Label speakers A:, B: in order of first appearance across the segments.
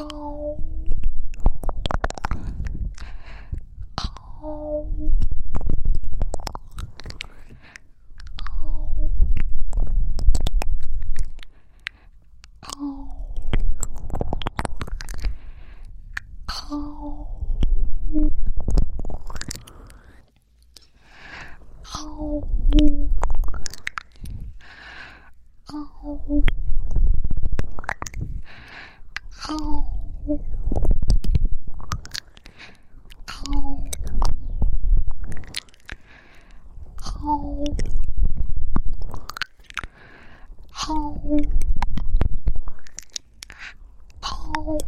A: Oh. Oh.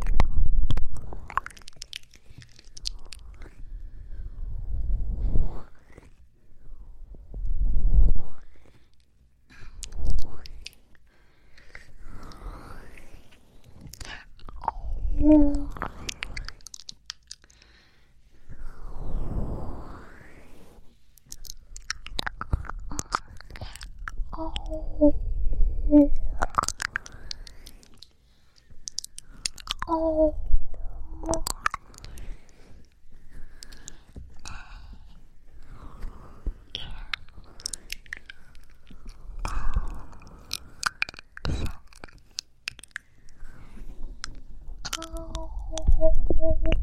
A: Thank you.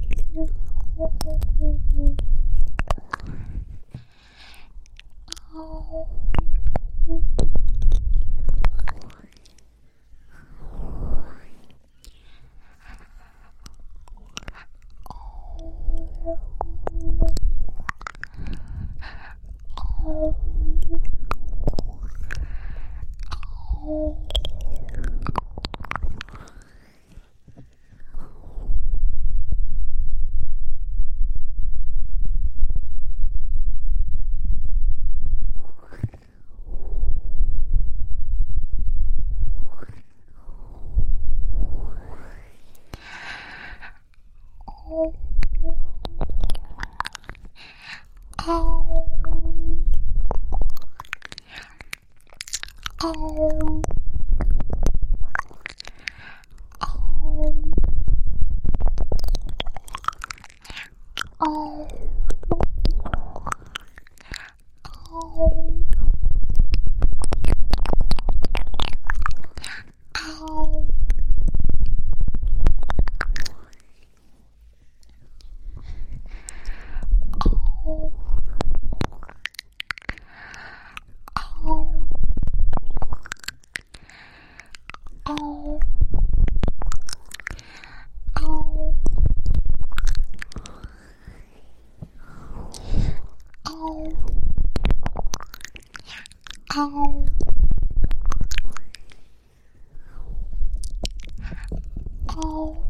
A: 哦。高高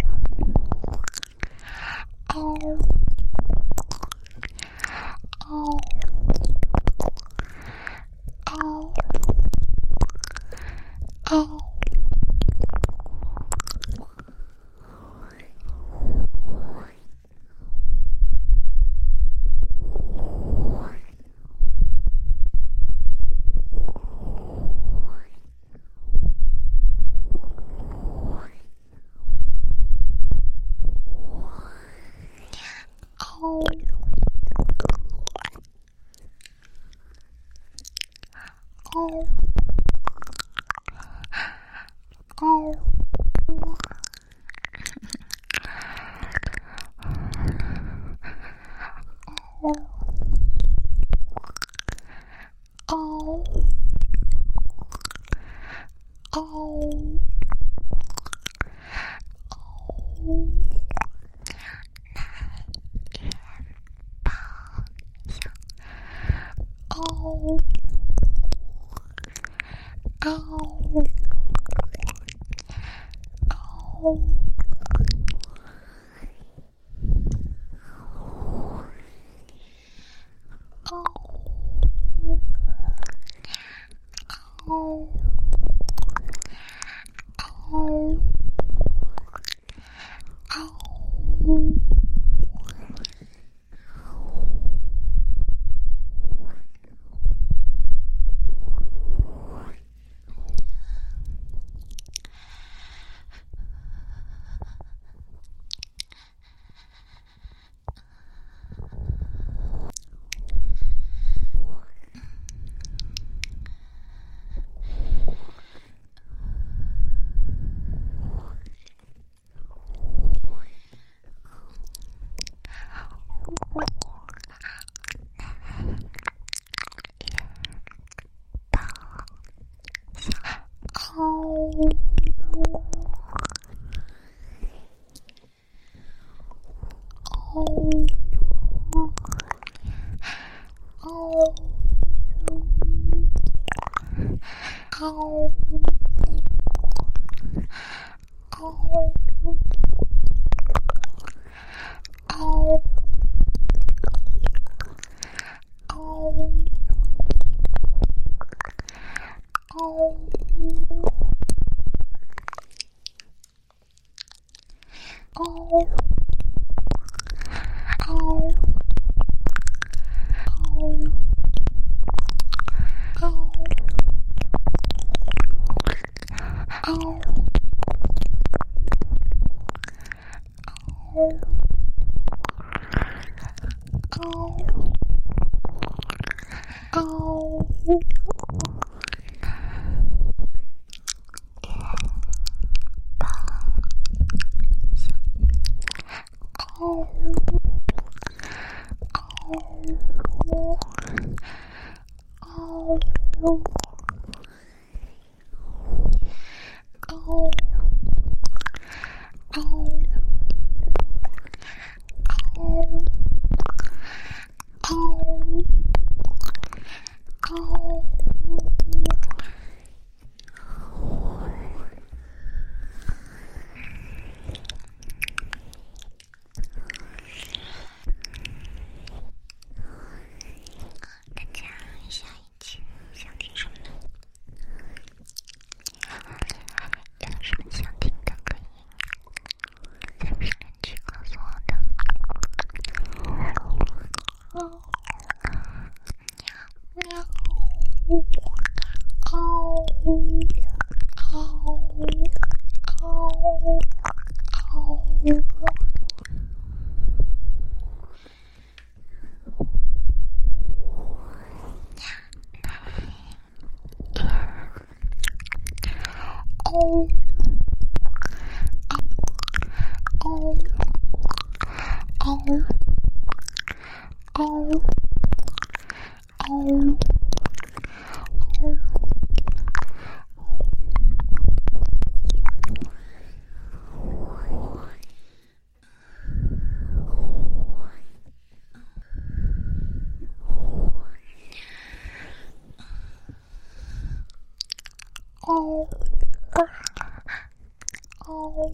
A: Oh. Oh. you. Oh.